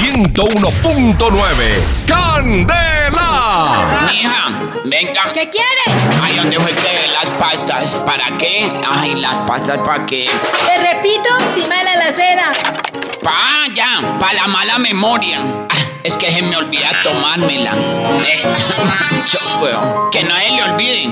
101.9. ¡Candela! Mija, venga. ¿Qué quieres? Ay, ¿dónde fue que las pastas? ¿Para qué? Ay, las pastas para qué. Te repito, encima de la alacena. Pa, ya, para la mala memoria. Ah, Es que se me olvida tomármela. Que nadie le olvide.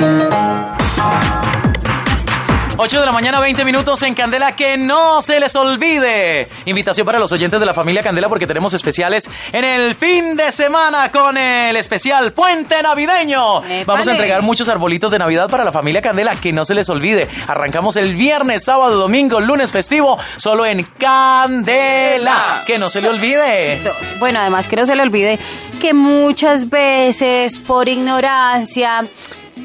8 de la mañana, 20 minutos en Candela, que no se les olvide. Invitación para los oyentes de la familia Candela porque tenemos especiales en el fin de semana con el especial Puente Navideño. Vamos a entregar muchos arbolitos de Navidad para la familia Candela, que no se les olvide. Arrancamos el viernes, sábado, domingo, lunes festivo, solo en Candela. Que no se le olvide. Bueno, además que no se le olvide que muchas veces por ignorancia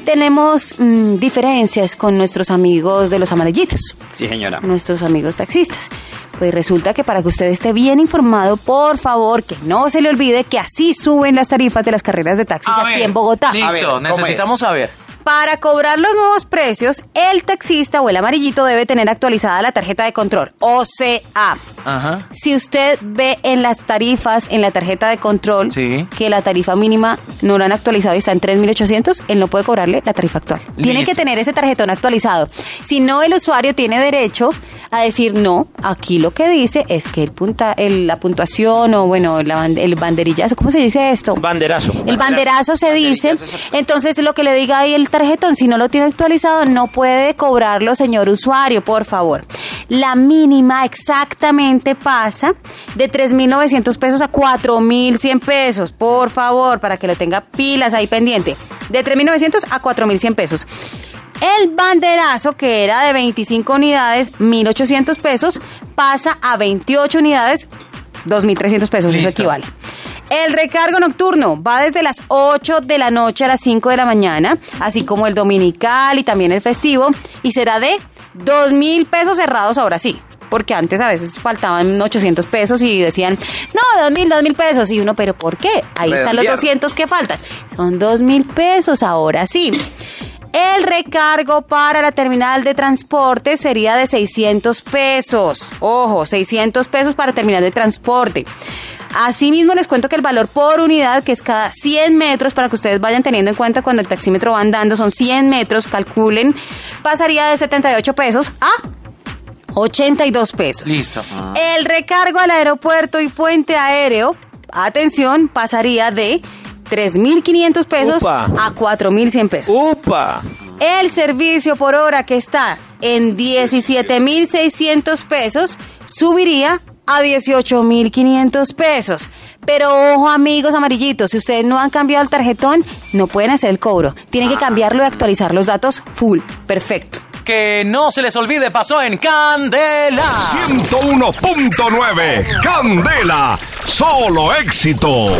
tenemos mm, diferencias con nuestros amigos de los amarillitos, Sí, señora. nuestros amigos taxistas. Pues resulta que para que usted esté bien informado, por favor, que no se le olvide que así suben las tarifas de las carreras de taxis A aquí ver, en Bogotá. Listo, A ver, ¿cómo necesitamos saber. Para cobrar los nuevos precios, el taxista o el amarillito debe tener actualizada la tarjeta de control, o sea, Ajá. si usted ve en las tarifas, en la tarjeta de control, Sí. que la tarifa mínima no la han actualizado y está en 3.800, él no puede cobrarle la tarifa actual. Tiene que tener ese tarjetón actualizado. Si no, el usuario tiene derecho a decir, no, aquí lo que dice es que el punta, el- la puntuación o, bueno, la el banderillazo, ¿cómo se dice esto? Banderazo. El banderazo se dice, entonces lo que le diga ahí el tarjetón, si no lo tiene actualizado, no puede cobrarlo, señor usuario, por favor. La mínima exactamente pasa de 3.900 pesos a 4.100 pesos, por favor, para que lo tenga pilas ahí pendiente. De 3.900 a 4.100 pesos. El banderazo, que era de 25 unidades, 1.800 pesos, pasa a 28 unidades, 2.300 pesos, eso Listo. equivale. El recargo nocturno va desde las 8 de la noche a las 5 de la mañana, así como el dominical y también el festivo, y será de 2 mil pesos cerrados ahora sí. Porque antes a veces faltaban 800 pesos y decían, no, 2 mil, 2 mil pesos. Y uno, ¿pero por qué? Ahí están los Redondearon. 200 que faltan. Son 2 mil pesos ahora sí. El recargo para la terminal de transporte sería de 600 pesos. Ojo, 600 pesos para terminal de transporte. Asimismo, les cuento que el valor por unidad, que es cada 100 metros, para que ustedes vayan teniendo en cuenta cuando el taxímetro va andando, son 100 metros, calculen, pasaría de 78 pesos a 82 pesos. Listo. El recargo al aeropuerto y puente aéreo, atención, pasaría de 3.500 pesos Upa. a 4.100 pesos. ¡Upa! El servicio por hora que está en 17.600 pesos subiría a 18.500 pesos. Pero ojo amigos amarillitos, si ustedes no han cambiado el tarjetón, no pueden hacer el cobro. Tienen que cambiarlo y actualizar los datos full. Perfecto. Que no se les olvide, pasó en Candela. 101.9. Candela. Solo éxitos.